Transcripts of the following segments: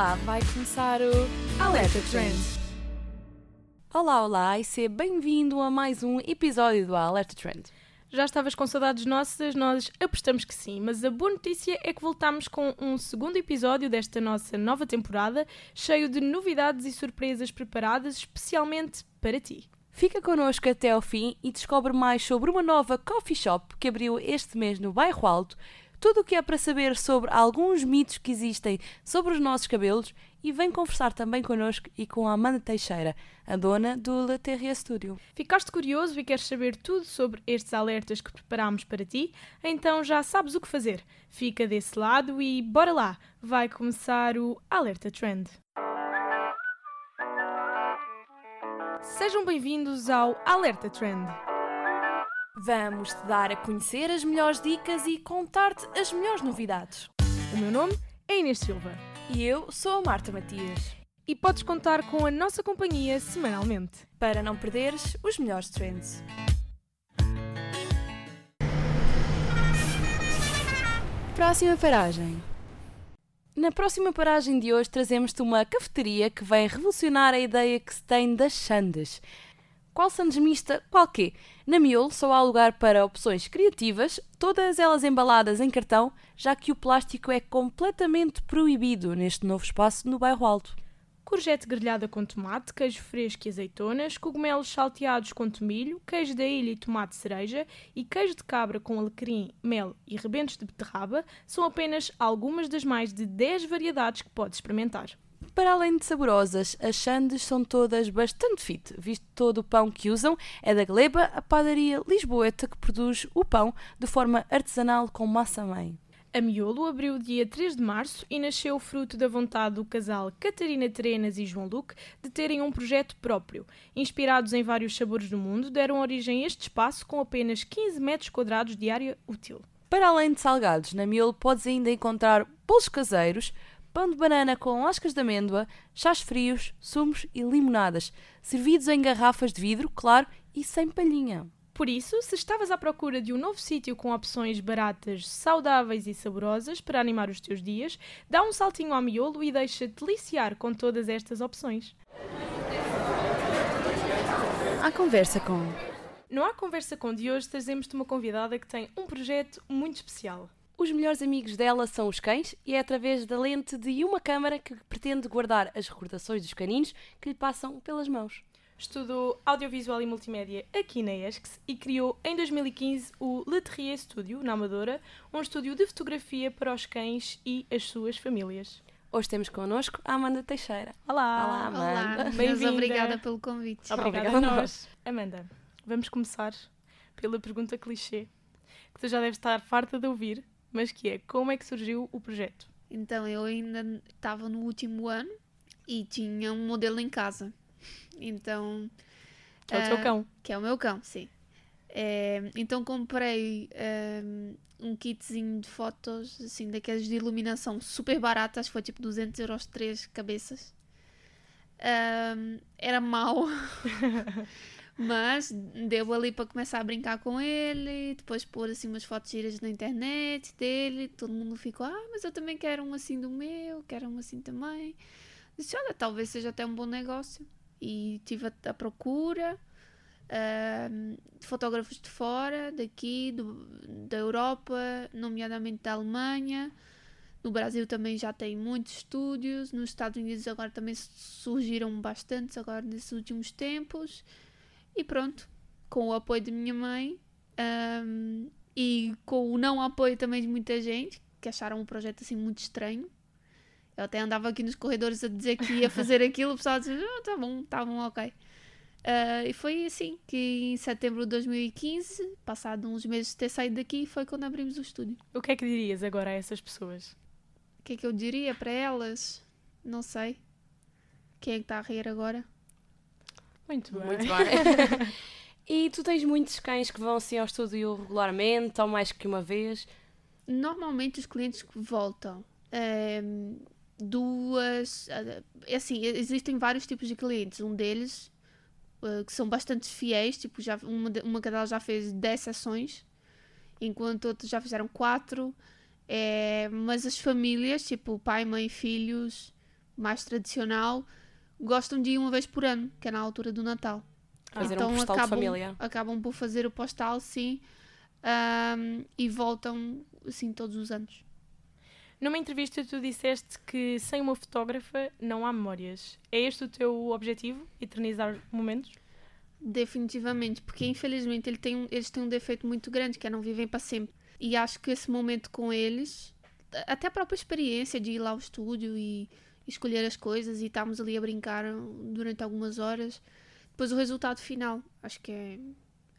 Olá, vai começar o Alerta Trend. Olá, olá e seja bem-vindo a mais um episódio do Alerta Trend. Já estavas com saudades nossas? Nós apostamos que sim, mas a boa notícia é que voltamos com um segundo episódio desta nossa nova temporada, cheio de novidades e surpresas preparadas especialmente para ti. Fica connosco até ao fim e descobre mais sobre uma nova coffee shop que abriu este mês no Bairro Alto, tudo o que é para saber sobre alguns mitos que existem sobre os nossos cabelos e vem conversar também connosco e com a Amanda Teixeira, a dona do Le Terrier Studio. Ficaste curioso e queres saber tudo sobre estes alertas que preparámos para ti? Então já sabes o que fazer. Fica desse lado e bora lá! Vai começar o Alerta Trend. Sejam bem-vindos ao Alerta Trend. Vamos te dar a conhecer as melhores dicas e contar-te as melhores novidades. O meu nome é Inês Silva E eu sou a Marta Matias. e podes contar com a nossa companhia semanalmente. Para não perderes os melhores trends. Próxima paragem. Na próxima paragem de hoje trazemos-te uma cafeteria que vem revolucionar a ideia que se tem das sandes. Qual sandes? Qual quê? Na Miolo só há lugar para opções criativas, todas elas embaladas em cartão, já que o plástico é completamente proibido neste novo espaço no bairro Alto. Courgette grelhada com tomate, queijo fresco e azeitonas, cogumelos salteados com tomilho, queijo da ilha e tomate cereja e queijo de cabra com alecrim, mel e rebentos de beterraba são apenas algumas das mais de 10 variedades que podes experimentar. Para além de saborosas, as sandes são todas bastante fit, visto todo o pão que usam é da Gleba, a padaria lisboeta que produz o pão de forma artesanal com massa-mãe. A Miolo abriu dia 3 de março e nasceu fruto da vontade do casal Catarina Terenas e João Luque de terem um projeto próprio. Inspirados em vários sabores do mundo, deram origem a este espaço com apenas 15 metros quadrados de área útil. Para além de salgados, na Miolo podes ainda encontrar bolos caseiros, pão de banana com lascas de amêndoa, chás frios, sumos e limonadas, servidos em garrafas de vidro, claro, e sem palhinha. Por isso, se estavas à procura de um novo sítio com opções baratas, saudáveis e saborosas para animar os teus dias, dá um saltinho ao miolo e deixa-te deliciar com todas estas opções. À conversa com. No Há Conversa com de hoje trazemos-te uma convidada que tem um projeto muito especial. Os melhores amigos dela são os cães e é através da lente de uma câmara que pretende guardar as recordações dos caninos que lhe passam pelas mãos. Estudou audiovisual e multimédia aqui na ESCS e criou em 2015 o Le Terrier Studio, na Amadora, um estúdio de fotografia para os cães e as suas famílias. Hoje temos connosco a Amanda Teixeira. Olá! Olá, Amanda. Olá, Bem-vinda. obrigada pelo convite. Obrigada Obrigada a a nós. Amanda, vamos começar pela pergunta clichê, que tu já deves estar farta de ouvir, mas que é, como é que surgiu o projeto? Então, eu ainda estava no último ano e tinha um modelo em casa. Então, Que é o teu Ah, cão. que é o meu cão, sim. É, então comprei ehm, um kitzinho de fotos, assim, daqueles de iluminação super baratas, foi tipo 200 euros três cabeças. Ehm, era mau, mas deu ali para começar a brincar com ele, depois pôr assim umas fotos giras na internet dele, todo mundo ficou, ah, mas eu também quero um assim do meu, quero um assim também. Disse, olha, talvez seja até um bom negócio. E tive a, a procura, de fotógrafos de fora, daqui, do- da Europa, nomeadamente da Alemanha. No Brasil também já tem muitos estúdios. Nos Estados Unidos agora também surgiram bastantes agora nesses últimos tempos. E pronto, com o apoio de minha mãe ahm, e com o não apoio também de muita gente, que acharam o projeto assim muito estranho. Eu até andava aqui nos corredores a dizer que ia fazer aquilo, o pessoal dizia, ah, tá bom, tá bom, ok. Ah, e foi assim que em setembro de 2015, passado uns meses de ter saído daqui, foi quando abrimos o estúdio. O que é que dirias agora a essas pessoas? O que é que eu diria para elas? Não sei. Quem é que está a rir agora? Muito bem. Muito bem. e tu tens muitos cães que vão assim ao estúdio regularmente, ou mais que uma vez. Normalmente os clientes que voltam, ehm, duas. É assim, existem vários tipos de clientes. Um deles eh, que são bastante fiéis, tipo, já, uma, uma cadela já fez 10 sessões, enquanto outros já fizeram 4. mas as famílias, tipo pai, mãe, filhos, mais tradicional, gostam de ir uma vez por ano, que é na altura do Natal. Fazer Então um postal acabam-. Acabam por fazer o postal, sim, ahm, e voltam, assim, todos os anos. Numa entrevista tu disseste que sem uma fotógrafa não há memórias. É este o teu objetivo? Eternizar momentos? Definitivamente, porque infelizmente ele tem um- eles têm um defeito muito grande, que é não vivem para sempre. E acho que esse momento com eles, até a própria experiência de ir lá ao estúdio e escolher as coisas e estarmos ali a brincar durante algumas horas, depois o resultado final, acho que é,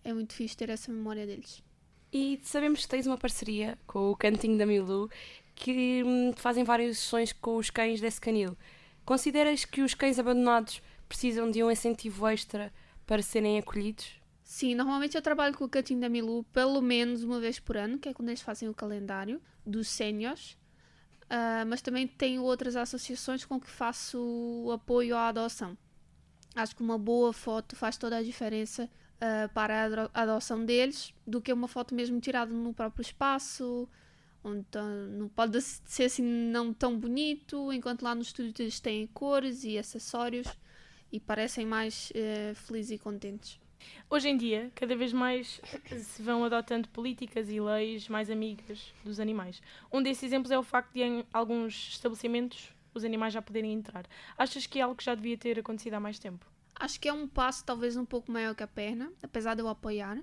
é muito fixe ter essa memória deles. E sabemos que tens uma parceria com o Cantinho da Milu que hum, fazem várias sessões com os cães desse canil. Consideras que os cães abandonados precisam de um incentivo extra para serem acolhidos? Sim, normalmente eu trabalho com o Cantinho da Milu pelo menos uma vez por ano, que é quando eles fazem o calendário dos séniores. Ah, mas também tenho outras associações com que faço apoio à adoção. Acho que uma boa foto faz toda a diferença ah, para a ado- a adoção deles do que uma foto mesmo tirada no próprio espaço, onde tá- não pode ser assim não tão bonito, enquanto lá no estúdio eles têm cores e acessórios e parecem mais eh, felizes e contentes. Hoje em dia, cada vez mais se vão adotando políticas e leis mais amigas dos animais. Um desses exemplos é o facto de em alguns estabelecimentos os animais já poderem entrar. Achas que é algo que já devia ter acontecido há mais tempo? Acho que é um passo talvez um pouco maior que a perna, apesar de eu apoiar.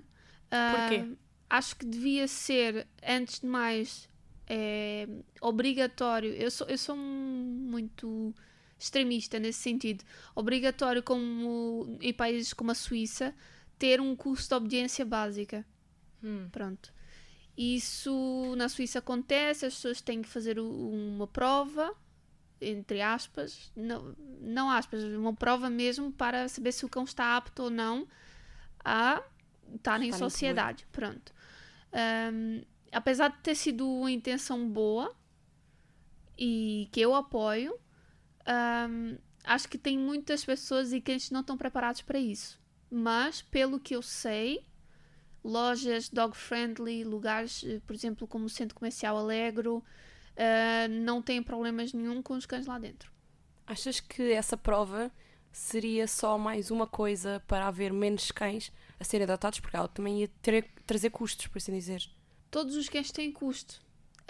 Porquê? acho que devia ser, antes de mais, eh, obrigatório. Eu sou, eu sou muito extremista nesse sentido. Obrigatório, como em países como a Suíça, ter um curso de obediência básica. Hum. Pronto. Isso na Suíça acontece, as pessoas têm que fazer uma prova, entre aspas, não, não aspas, uma prova mesmo para saber se o cão está apto ou não a estar em sociedade. Pronto. Ahm, apesar de ter sido uma intenção boa e que eu apoio, ahm, acho que tem muitas pessoas e que não estão preparados para isso. Mas, pelo que eu sei, lojas dog friendly, lugares, eh, por exemplo, como o Centro Comercial Alegro, eh, não têm problemas nenhum com os cães lá dentro. Achas que essa prova seria só mais uma coisa para haver menos cães a serem adotados? Porque ela também ia ter, trazer custos, por assim dizer. Todos os cães têm custo.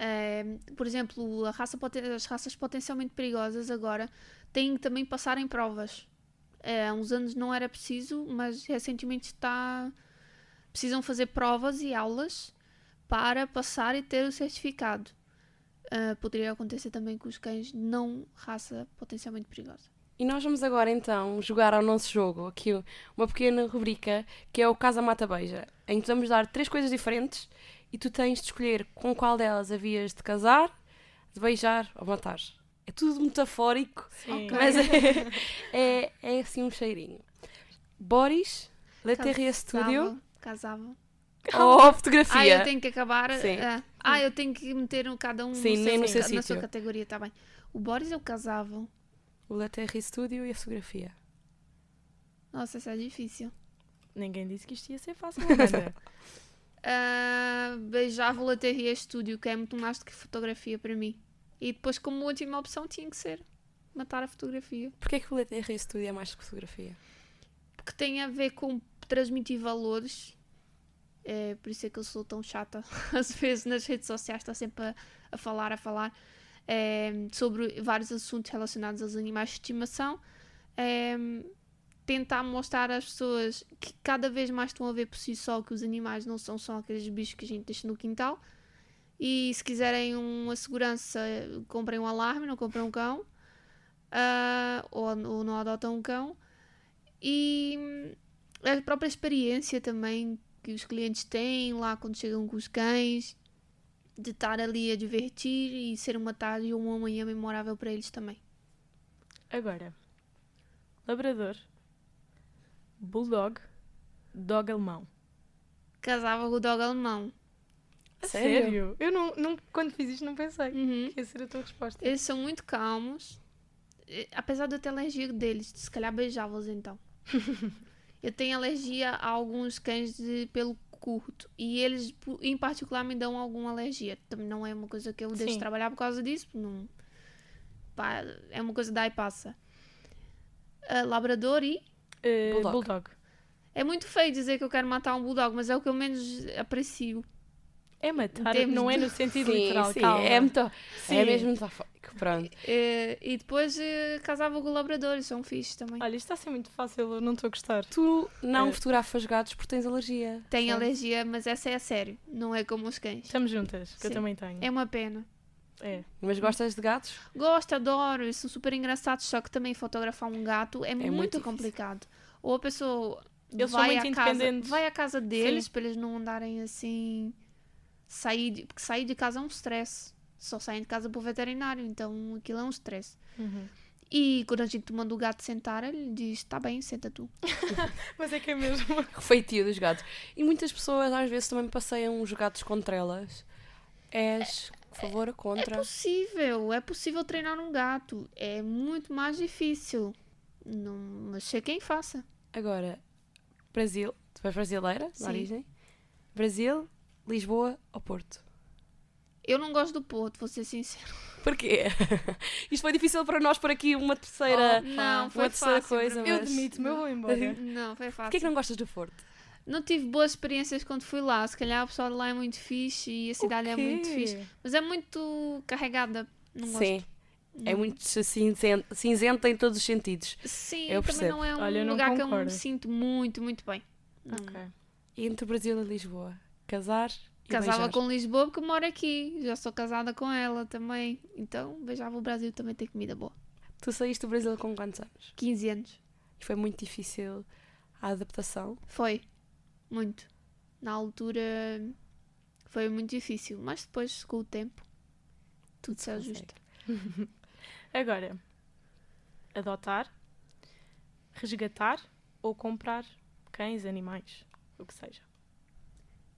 Eh, por exemplo, raça as raças potencialmente perigosas agora têm que também passar em provas. Eh, há uns anos não era preciso, mas recentemente está. Precisam fazer provas e aulas para passar e ter o certificado. Eh, poderia acontecer também com os cães não raça potencialmente perigosa. E nós vamos agora então jogar ao nosso jogo aqui uma pequena rubrica que é o Casa Mata Beija, em que vamos dar três coisas diferentes e tu tens de escolher com qual delas havias de casar, de beijar ou matar. É tudo metafórico, mas é, é, é assim um cheirinho. Boris, Leterrier Studio Casava. ou Ah, fotografia? eu tenho que acabar. Sim. ah, ah, eu tenho que meter um- cada um Sim, no nem seu, no seu na sua sítio. categoria, tá bem. O Boris eu casava. O Leterrier Studio e a fotografia. Nossa, isso é difícil. Ninguém disse que isto ia ser fácil, Amanda. Ah, beijava o Laterria Studio, que é muito mais do que fotografia para mim. E depois, como última opção, tinha que ser matar a fotografia. Porquê que o Leterrier Studio é mais do que fotografia? Porque tem a ver com transmitir valores. É por isso é que eu sou tão chata. Às vezes nas redes sociais está sempre a, a falar, a falar é, sobre vários assuntos relacionados aos animais de estimação. É, tentar mostrar às pessoas que cada vez mais estão a ver por si só que os animais não são só aqueles bichos que a gente deixa no quintal. E se quiserem uma segurança, comprem um alarme, não comprem um cão. Ah, ou, ou não adotam um cão. E a própria experiência também que os clientes têm lá quando chegam com os cães, de estar ali a divertir e ser uma tarde ou uma manhã memorável para eles também. Agora, labrador, bulldog, dog alemão. Casava com o dog alemão. A Sério? Eu não, não, quando fiz isto não pensei Uhum. que ia ser a tua resposta. Eles são muito calmos. Apesar de eu ter alergia deles, se calhar beijava-os então. eu tenho alergia a alguns cães de pelo curto. E eles, em particular, me dão alguma alergia. Também não é uma coisa que eu deixo Sim. trabalhar por causa disso. Não... pá, é uma coisa dá e passa. Ah, labrador e. Eh, Bulldog. bulldog. É muito feio dizer que eu quero matar um bulldog, mas é o que eu menos aprecio. É matar, Temos não é de- no sentido Sim, literal, sim, calma. é, muito, Sim. é mesmo metafórico. Pronto. Eh, e depois eh, casava com labradores, são fixes também. Olha, isto está a ser muito fácil, eu não estou a gostar. Tu não É. fotografas gatos porque tens alergia. Tenho certo? alergia, mas essa é a sério, não é como os cães. Estamos juntas, que eu também tenho. É uma pena. É. Mas gostas de gatos? Gosto, adoro, eles são super engraçados, só que também fotografar um gato é, muito muito, difícil. complicado. Ou a pessoa Eles vai muito à casa, vai à casa deles para eles não andarem assim sair de, porque sair de casa é um stress. Só saem de casa para o veterinário, então aquilo é um stress. Uhum. E quando a gente manda o gato sentar, ele diz: Tá bem, senta tu. Mas é que é mesmo. Refeitio dos gatos. E muitas pessoas às vezes também passeiam os gatos contra elas. És a favor ou É contra? possível, é possível treinar um gato. É muito mais difícil. Não, mas sei quem faça. Agora, Brasil. Tu és brasileira, de Sim. origem. Brasil, Lisboa ou Porto? Eu não gosto do Porto, vou ser sincero. Porquê? Isto foi difícil para nós por aqui uma terceira. Oh, não, foi uma terceira fácil. coisa, para mim. Eu mas- admito-me, eu vou embora. Não, foi fácil. Porquê é que não gostas do Porto? Não tive boas experiências quando fui lá. Se calhar o pessoal de lá é muito fixe e a cidade é muito fixe. Mas é muito carregada. Não gosto. Sim, é Não. muito cinzenta, cinzenta em todos os sentidos. Sim, Eu também percebo. não é um Olha, não lugar que eu concordo. me sinto muito, muito bem. Não. Ok. Entre Brasil e Lisboa? Casar e Casava beijar. com Lisboa porque moro aqui. Já sou casada com ela também. Então, beijava o Brasil também tem comida boa. Tu saíste do Brasil com quantos anos? 15 anos. E foi muito difícil a adaptação. Foi. Muito. Na altura foi muito difícil. Mas depois, com o tempo, tudo se ajusta. Agora, adotar, resgatar ou comprar cães, animais, o que seja.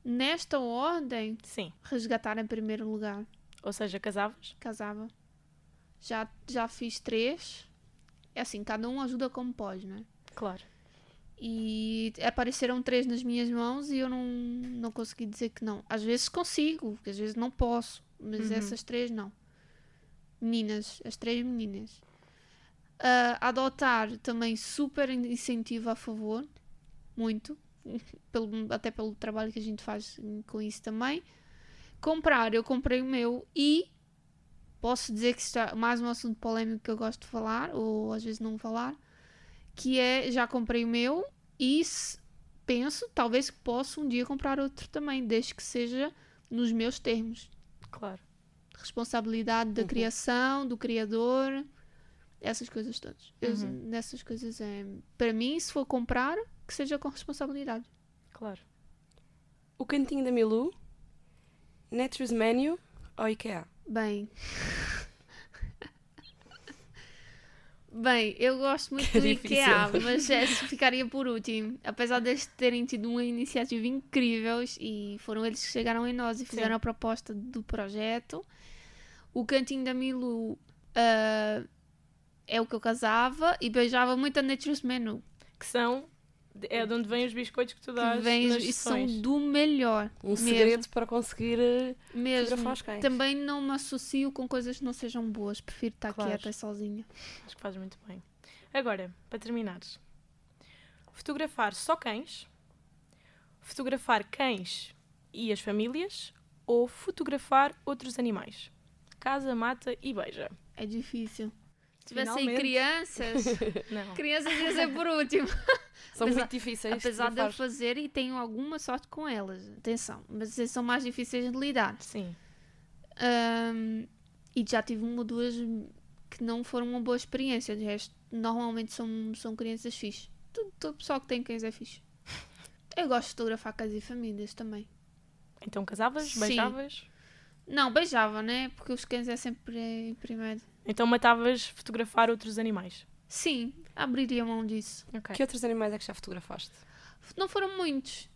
Nesta ordem, Sim. resgatar em primeiro lugar. Ou seja, casavas? casava. Já, já fiz três. É assim, cada um ajuda como pode, né? Claro. E apareceram três nas minhas mãos e eu não, não consegui dizer que não. Às vezes consigo, às vezes não posso. Mas Uhum. essas três não. Meninas, as três meninas. Ah, adotar também super incentivo a favor. Muito. Pelo, até pelo trabalho que a gente faz com isso também. Comprar, eu comprei o meu e posso dizer que está mais um assunto polémico que eu gosto de falar, ou às vezes não falar, que é já comprei o meu e penso, talvez possa um dia comprar outro também, desde que seja nos meus termos. Claro. Responsabilidade da Uhum. criação, do criador, essas coisas todas. Eu, Uhum. nessas coisas é. Para mim, se for comprar, que seja com responsabilidade. Claro. O cantinho da Milu, Nature's Menu ou IKEA? Bem. Bem, eu gosto muito Que do difícil. IKEA, mas essa ficaria por último. Apesar deles terem tido uma iniciativa incrível e foram eles que chegaram em nós e fizeram Sim. a proposta do projeto. O cantinho da Milu ah, é o que eu casava e beijava muito a Nature's Menu. Que são. É de onde vêm os biscoitos que tu Que dás. vem, nas e são do melhor. Um mesmo, segredo para conseguir eh, Mesmo. fotografar os cães. Também não me associo com coisas que não sejam boas. Prefiro estar Claro. quieta e sozinha. Acho que fazes muito bem. Agora, para terminares, fotografar só cães, fotografar cães e as famílias ou fotografar outros animais? Casa, mata e beija. É difícil. Se tivesse aí Finalmente. crianças, Não. crianças ia ser por último. São Apesar- muito difíceis. Apesar de eu fazer e tenho alguma sorte com elas. Atenção. Mas são mais difíceis de lidar. Sim. Ahm, e já tive uma ou duas que não foram uma boa experiência. De resto, normalmente são, são crianças fixe. Todo, todo pessoal que tem cães é fixe. Eu gosto de fotografar casas e famílias também. Então casavas, Sim. beijavas, Não, beijava, né? Porque os cães é sempre em primeiro. então matavas fotografar outros animais. Sim, abriria mão disso. Ok. Que outros animais é que já fotografaste? Não foram muitos.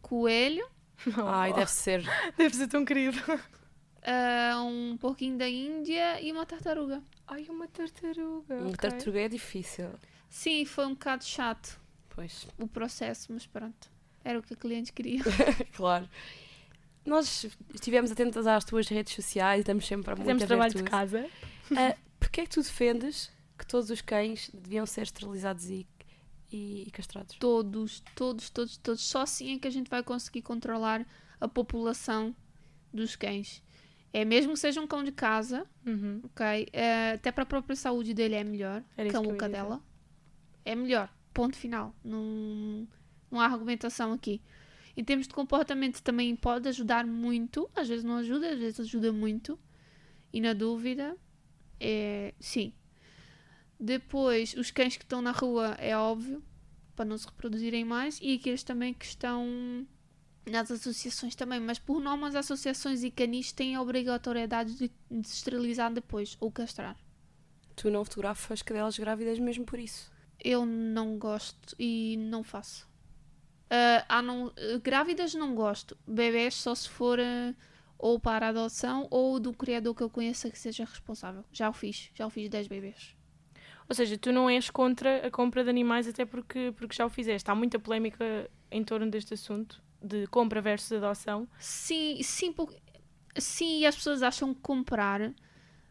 Coelho, Ai, deve ser. Deve ser tão querido. ah, um porquinho da Índia e uma tartaruga. Ai, uma tartaruga. Um ok. tartaruga é difícil. Sim, foi um bocado chato Pois, o processo, mas pronto. Era o que a cliente queria. claro. Nós estivemos atentas às tuas redes sociais e estamos sempre a muito Fizemos trabalho de casa. porquê é que tu defendes que todos os cães deviam ser esterilizados e, e, e castrados? Todos, todos, todos, todos. Só assim é que a gente vai conseguir controlar a população dos cães. É mesmo que seja um cão de casa, Uhum. ok? É, até para a própria saúde dele é melhor. Era cão ou cadela. É melhor. Ponto final. Não, não há argumentação aqui. Em termos de comportamento também pode ajudar muito. Às vezes não ajuda, às vezes ajuda muito. E na dúvida, é sim. Depois, os cães que estão na rua, é óbvio, para não se reproduzirem mais. E aqueles também que estão nas associações também. Mas por norma, as associações e canis têm a obrigatoriedade de, de se esterilizar depois ou castrar. Tu não fotografas cadelas grávidas mesmo por isso. Eu não gosto e não faço. Ah, há não, ah, grávidas não gosto. Bebés só se for ah, ou para adoção ou do criador que eu conheça que seja responsável. Já o fiz. Já o fiz 10 bebês. Ou seja, tu não és contra a compra de animais até porque, porque já o fizeste. Há muita polémica em torno deste assunto, de compra versus adoção. Sim, sim, porque, sim, as pessoas acham que comprar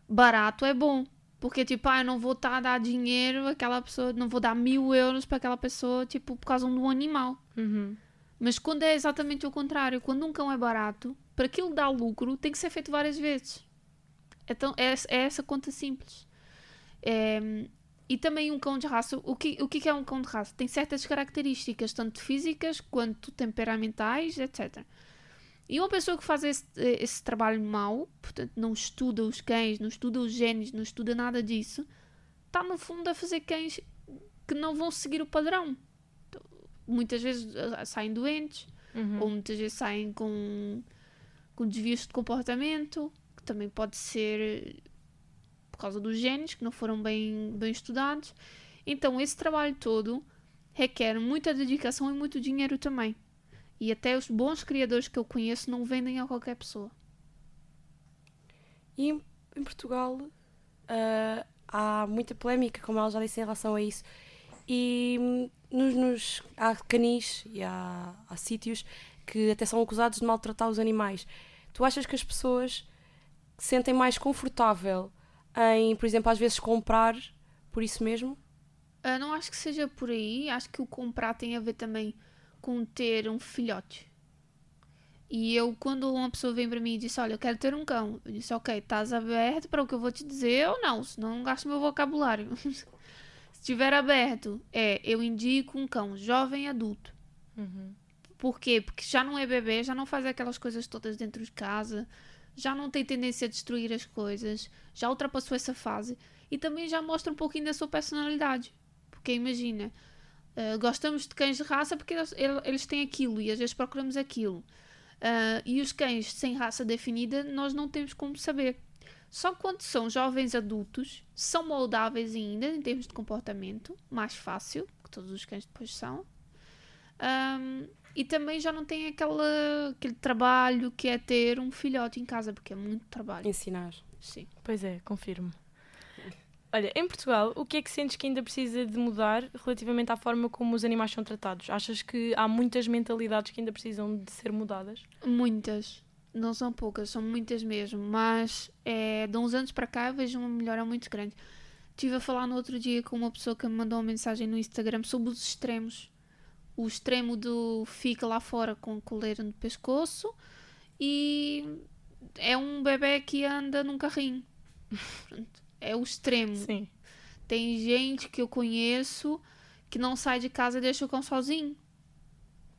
barato é bom. Porque, tipo, ah, eu não vou estar a dar dinheiro àquela pessoa, não vou dar mil euros para aquela pessoa, tipo, por causa de um animal. Uhum. Mas quando é exatamente o contrário, quando um cão é barato, para aquilo dar lucro, tem que ser feito várias vezes. Então, é, é essa conta simples. É, e também um cão de raça. O que, o que é um cão de raça? Tem certas características, tanto físicas quanto temperamentais, etc. E uma pessoa que faz esse, esse trabalho mau, portanto, não estuda os cães, não estuda os genes, não estuda nada disso, está no fundo a fazer cães que não vão seguir o padrão. Então, Muitas vezes ah, saem doentes, Uhum. ou muitas vezes saem com, com desvios de comportamento, que também pode ser causa dos genes que não foram bem, bem estudados. Então, esse trabalho todo requer muita dedicação e muito dinheiro também. E até os bons criadores que eu conheço não vendem a qualquer pessoa. E em, em Portugal ah, há muita polémica, como ela já disse, em relação a isso. E hum, nos, nos- há canis e há, há sítios que até são acusados de maltratar os animais. Tu achas que as pessoas se sentem mais confortável em, por exemplo, às vezes comprar por isso mesmo? Ah, não acho que seja por aí. Acho que o comprar tem a ver também com ter um filhote. E eu, quando uma pessoa vem para mim e diz: Olha, eu quero ter um cão, eu disse: Ok, estás aberto para o que eu vou te dizer ou não? Senão não gasto o meu vocabulário. Se estiver aberto, é eu indico um cão jovem adulto. Uhum. Por quê? Porque já não é bebê, já não faz aquelas coisas todas dentro de casa, já não tem tendência a destruir as coisas, já ultrapassou essa fase e também já mostra um pouquinho da sua personalidade. Porque imagina, eh, gostamos de cães de raça porque eles, ele- eles têm aquilo e às vezes procuramos aquilo. Ah, e os cães sem raça definida nós não temos como saber. Só quando são jovens adultos, são moldáveis ainda em termos de comportamento, mais fácil, que todos os cães depois são. Ahm, e também já não tem aquela, aquele trabalho que é ter um filhote em casa, porque é muito trabalho. Ensinar. Sim. Pois é, confirmo. Olha, em Portugal, o que é que sentes que ainda precisa de mudar relativamente à forma como os animais são tratados? Achas que há muitas mentalidades que ainda precisam de ser mudadas? Muitas. Não são poucas, são muitas mesmo. Mas é, de uns anos para cá eu vejo uma melhora muito grande. Estive a falar no outro dia com uma pessoa que me mandou uma mensagem no Instagram sobre os extremos. O extremo do fica lá fora com coleira no pescoço e é um bebê que anda num carrinho. É o extremo. Sim. Tem gente que eu conheço que não sai de casa e deixa o cão sozinho.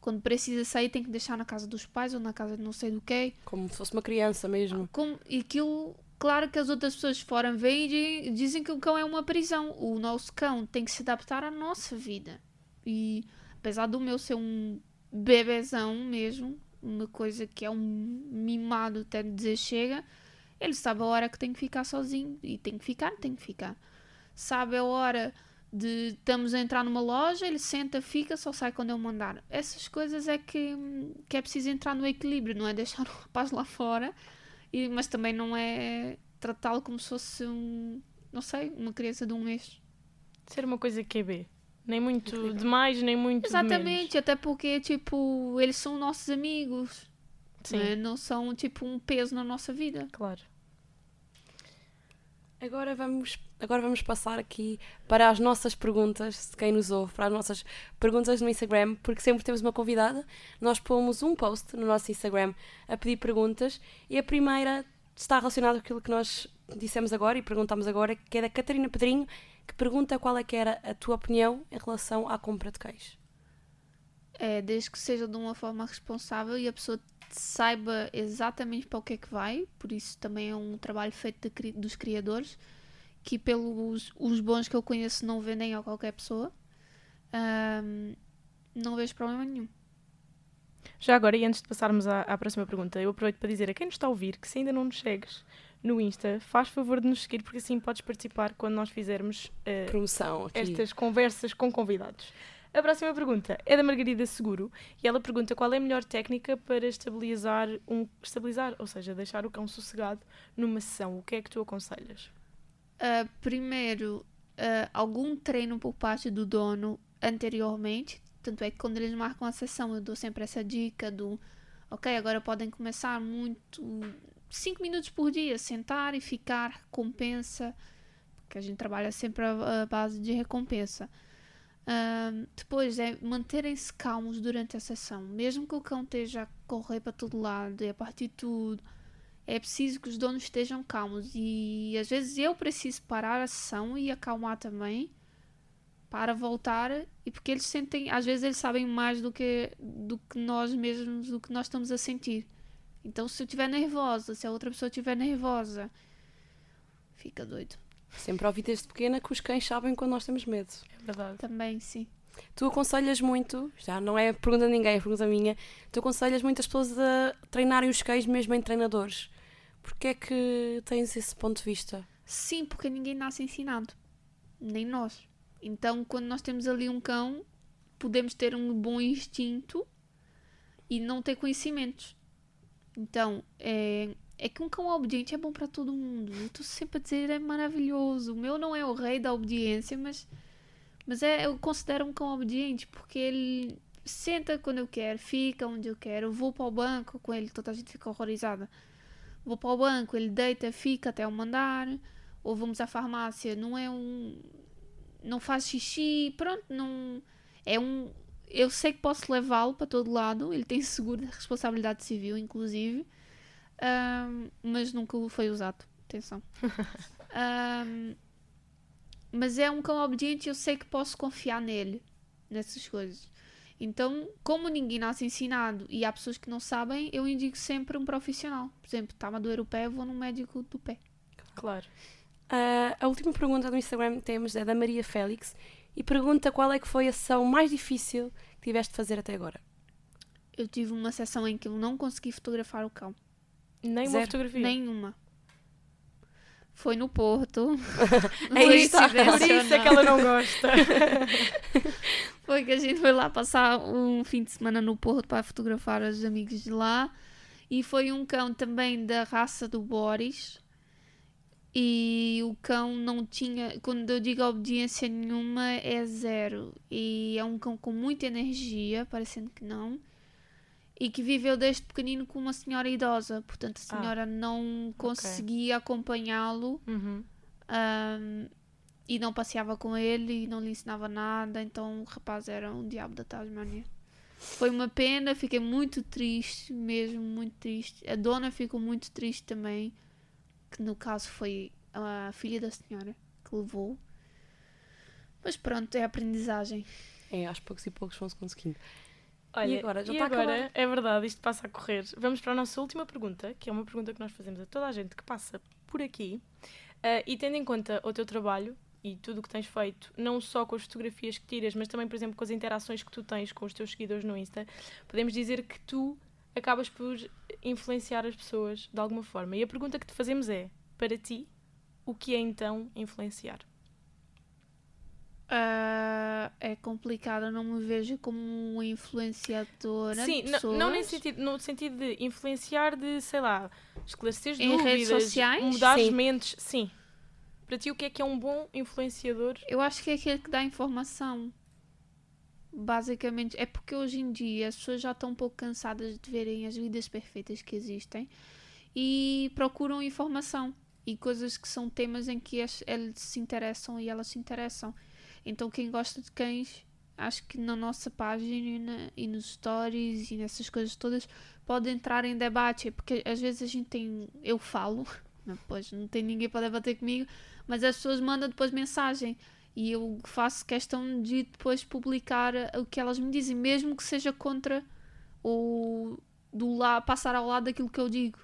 Quando precisa sair, tem que deixar na casa dos pais ou na casa de não sei do quê. Como se fosse uma criança mesmo. Como, e aquilo, claro que as outras pessoas fora veem e di- dizem que o cão é uma prisão. O nosso cão tem que se adaptar à nossa vida. E apesar do meu ser um bebezão mesmo, uma coisa que é um mimado até dizer chega, ele sabe a hora que tem que ficar sozinho. E tem que ficar, tem que ficar. Sabe a hora de estamos a entrar numa loja, ele senta, fica, só sai quando eu mandar. Essas coisas é que, que é preciso entrar no equilíbrio, não é deixar o rapaz lá fora, e, mas também não é tratá-lo como se fosse um, não sei, uma criança de um mês. Ser uma coisa que é B. Nem muito de mais, nem muito. Exatamente, até porque, tipo, eles são nossos amigos, Sim, não, é? não são, tipo, um peso na nossa vida. claro. Agora vamos, agora vamos passar aqui para as nossas perguntas, de quem nos ouve, para as nossas perguntas no Instagram, porque sempre temos uma convidada. Nós pomos um post no nosso Instagram a pedir perguntas e a primeira está relacionada com aquilo que nós dissemos agora e perguntamos agora, que é da Catarina Pedrinho, que pergunta qual é que era a tua opinião em relação à compra de queijo. É, desde que seja de uma forma responsável e a pessoa saiba exatamente para o que é que vai, por isso também é um trabalho feito de, dos criadores, que pelos os bons que eu conheço não vendem a qualquer pessoa. Um, não vejo problema nenhum. Já agora, e antes de passarmos à, à, próxima pergunta, eu aproveito para dizer a quem nos está a ouvir que se ainda não nos segues no Insta, faz favor de nos seguir, porque assim podes participar quando nós fizermos uh, promoção aqui. estas conversas com convidados. A próxima pergunta é da Margarida Seguro e ela pergunta qual é a melhor técnica para estabilizar, um, estabilizar ou seja, deixar o cão sossegado numa sessão. O que é que tu aconselhas? Uh, primeiro, uh, algum treino por parte do dono anteriormente. Tanto é que quando eles marcam a sessão, eu dou sempre essa dica do ok, agora podem começar muito 5 minutos por dia, sentar e ficar, recompensa, porque a gente trabalha sempre a, base de recompensa depois é manterem-se calmos durante a sessão, mesmo que o cão esteja a correr para todo lado e a partir de tudo. É preciso que os donos estejam calmos e às vezes eu preciso parar a sessão e acalmar também para voltar e porque eles sentem, às vezes eles sabem mais do que do que nós mesmos, do que nós estamos a sentir. Então se eu estiver nervosa, se a outra pessoa estiver nervosa, fica doido. Sempre ouvi desde pequena que os cães sabem quando nós temos medo. É verdade. Também, sim. Tu aconselhas muito, já não é pergunta de ninguém, é pergunta minha, tu aconselhas muitas pessoas a treinarem os cães mesmo em treinadores. Porquê é que tens esse ponto de vista? Sim, porque ninguém nasce ensinado. Nem nós. Então, quando nós temos ali um cão, podemos ter um bom instinto e não ter conhecimentos. Então, é, é que um cão obediente é bom para todo mundo. Eu estou sempre a dizer é maravilhoso. O meu não é o rei da obediência, mas mas é eu considero um cão obediente porque ele senta quando eu quero, fica onde eu quero. Eu vou para o banco com ele, toda a gente fica horrorizada. Vou para o banco, ele deita, fica até eu mandar. Ou vamos à farmácia, não é um não faz xixi, pronto, não é um eu sei que posso levá-lo para todo lado, ele tem seguro de responsabilidade civil, inclusive um, mas nunca foi usado. Atenção. um, mas é um cão obediente e eu sei que posso confiar nele, nessas coisas. Então, como ninguém nasce ensinado e há pessoas que não sabem, eu indico sempre um profissional. Por exemplo, está-me a doer o pé, vou num médico do pé. Claro. Uh, a última pergunta do Instagram que temos é da Maria Félix e pergunta qual é que foi a sessão mais difícil que tiveste de fazer até agora. Eu tive uma sessão em que eu não consegui fotografar o cão. Nem Zero. uma fotografia? Nenhuma. Foi no Porto. é isso, por isso é que ela não gosta. foi que a gente foi lá passar um fim de semana no Porto para fotografar os amigos de lá. E foi um cão também da raça do Boris. E o cão não tinha, quando eu digo obediência nenhuma, é zero. E é um cão com muita energia, parecendo que não e que viveu desde pequenino com uma senhora idosa. Portanto, a ah, senhora ah, não conseguia okay. acompanhá-lo uhum. um, e não passeava com ele e não lhe ensinava nada. Então, o rapaz era um diabo da Tasmania. Foi uma pena, fiquei muito triste, mesmo muito triste. A dona ficou muito triste também, que no caso foi a filha da senhora que levou. Mas pronto, é aprendizagem. É, aos poucos e poucos vão-se conseguindo. Olha, e agora, já e está agora, é verdade, isto passa a correr. Vamos para a nossa última pergunta, que é uma pergunta que nós fazemos a toda a gente que passa por aqui. Uh, e tendo em conta o teu trabalho e tudo o que tens feito, não só com as fotografias que tiras, mas também, por exemplo, com as interações que tu tens com os teus seguidores no Insta, podemos dizer que tu acabas por influenciar as pessoas de alguma forma. E a pergunta que te fazemos é: para ti, o que é então influenciar? Uh, é complicado, não me vejo como uma influenciadora. Sim, não, não nesse sentido, no sentido de influenciar, de sei lá, esclarecer em dúvidas, redes sociais? mudar sim. as mentes. Sim. Para ti, o que é que é um bom influenciador? Eu acho que é aquele que dá informação. Basicamente, é porque hoje em dia as pessoas já estão um pouco cansadas de verem as vidas perfeitas que existem e procuram informação. e coisas que são temas em que eles se interessam e elas se interessam. Então, quem gosta de cães, acho que na nossa página e nos stories e nessas coisas todas pode entrar em debate, porque às vezes a gente tem. Eu falo, depois não tem ninguém para debater comigo, mas as pessoas mandam depois mensagem e eu faço questão de depois publicar o que elas me dizem, mesmo que seja contra ou do lá passar ao lado daquilo que eu digo,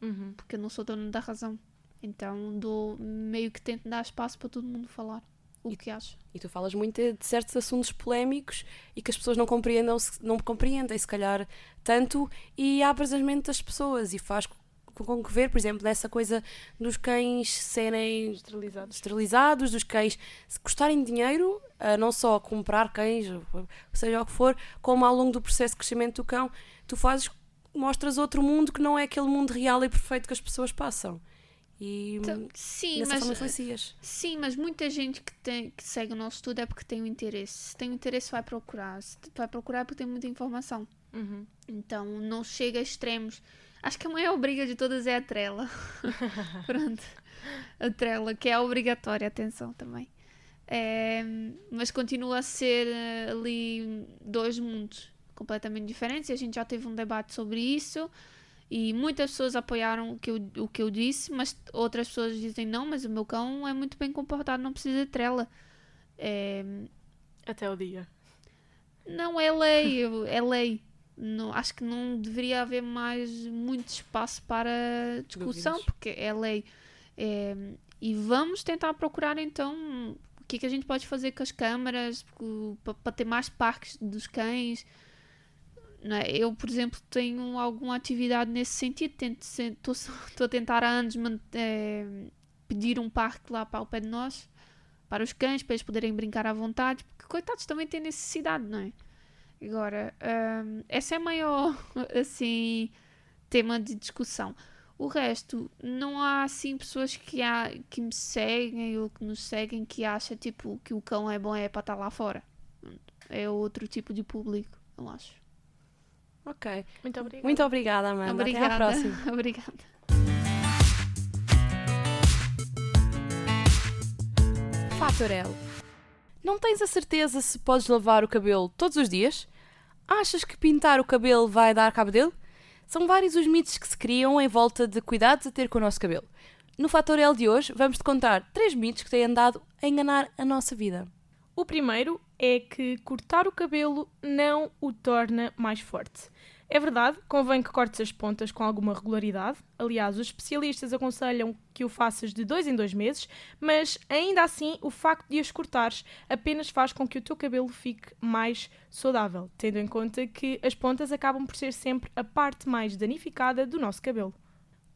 Uhum. porque eu não sou dona da razão. Então dou meio que tento dar espaço para todo mundo falar o que acha. E tu falas muito de de certos assuntos polémicos e que as pessoas não compreendam, se- não compreendem, se calhar, tanto, e abres as mentes das pessoas e faz com que ver, por exemplo, nessa coisa dos cães serem Esterilizados. esterilizados, dos cães se custarem dinheiro, a não só comprar cães, seja o que for, como ao longo do processo de crescimento do cão, tu fazes, mostras outro mundo que não é aquele mundo real e perfeito que as pessoas passam. E Então, sim, dessa mas forma influencias. Sim, mas muita gente que, tem, que segue o nosso estudo é porque tem um interesse. Se tem um interesse, vai procurar. Se vai procurar é porque tem muita informação. Uhum. Então, não chega a extremos. Acho que a maior briga de todas é a trela. Pronto. A trela, que é obrigatória, atenção também. É, mas continua a ser eh, ali dois mundos completamente diferentes. E a gente já teve um debate sobre isso. E muitas pessoas apoiaram o que, eu, o que eu disse, mas outras pessoas dizem: não, mas o meu cão é muito bem comportado, não precisa de trela. É, Até o dia. não é lei, é lei. Não, acho que não deveria haver mais muito espaço para discussão, Dúvidas. porque é lei. É, e vamos tentar procurar então o que é que a gente pode fazer com as câmaras para ter mais parques dos cães. É? Eu, por exemplo, tenho alguma atividade nesse sentido. Estou a tentar há anos é, pedir um parque lá para o pé de nós, para os cães, para eles poderem brincar à vontade, porque coitados também têm necessidade, não é? Agora, hum, essa é a maior, assim, tema de discussão. O resto, não há, assim, pessoas que, há, que me seguem ou que nos seguem que acham, tipo, que o cão é bom é para estar lá fora. É outro tipo de público, eu acho. Ok. Muito obrigada. Muito obrigada, Amanda. Obrigada. Até à próxima. Obrigada. Fator L. Não tens a certeza se podes lavar o cabelo todos os dias? Achas que pintar o cabelo vai dar cabo dele? São vários os mitos que se criam em volta de cuidados a ter com o nosso cabelo. No Fator L de hoje, vamos te contar três mitos que têm andado a enganar a nossa vida. O primeiro é que cortar o cabelo não o torna mais forte. É verdade, convém que cortes as pontas com alguma regularidade. Aliás, os especialistas aconselham que o faças de dois em dois meses, mas ainda assim, o facto de as cortares apenas faz com que o teu cabelo fique mais saudável, tendo em conta que as pontas acabam por ser sempre a parte mais danificada do nosso cabelo.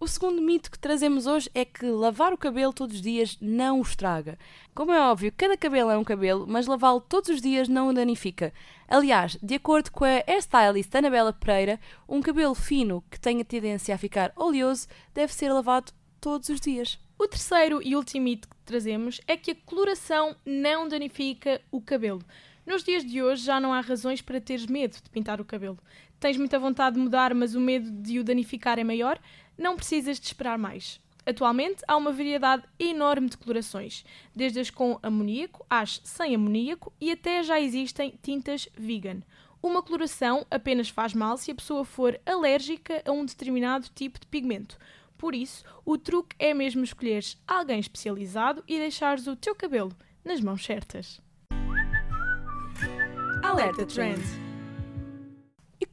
O segundo mito que trazemos hoje é que lavar o cabelo todos os dias não o estraga. Como é óbvio, cada cabelo é um cabelo, mas lavá-lo todos os dias não o danifica. Aliás, de acordo com a hairstylist Anabela Pereira, um cabelo fino que tenha tendência a ficar oleoso deve ser lavado todos os dias. O terceiro e último mito que trazemos é que a coloração não danifica o cabelo. Nos dias de hoje já não há razões para teres medo de pintar o cabelo. Tens muita vontade de mudar, mas o medo de o danificar é maior? Não precisas de esperar mais. Atualmente há uma variedade enorme de colorações, desde as com amoníaco às sem amoníaco e até já existem tintas vegan. Uma coloração apenas faz mal se a pessoa for alérgica a um determinado tipo de pigmento. Por isso, o truque é mesmo escolheres alguém especializado e deixares o teu cabelo nas mãos certas. Alerta Trend.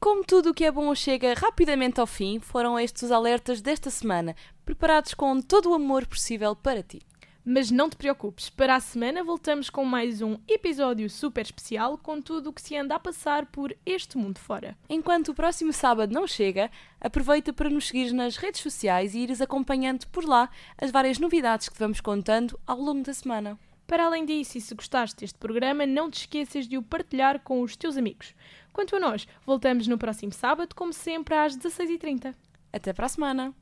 Como tudo o que é bom chega rapidamente ao fim, foram estes os alertas desta semana, preparados com todo o amor possível para ti. Mas não te preocupes, para a semana voltamos com mais um episódio super especial com tudo o que se anda a passar por este mundo fora. Enquanto o próximo sábado não chega, aproveita para nos seguir nas redes sociais e ires acompanhando por lá as várias novidades que te vamos contando ao longo da semana. Para além disso, e se gostaste deste programa, não te esqueças de o partilhar com os teus amigos. Quanto a nós, voltamos no próximo sábado, como sempre, às 16h30. Até para a semana!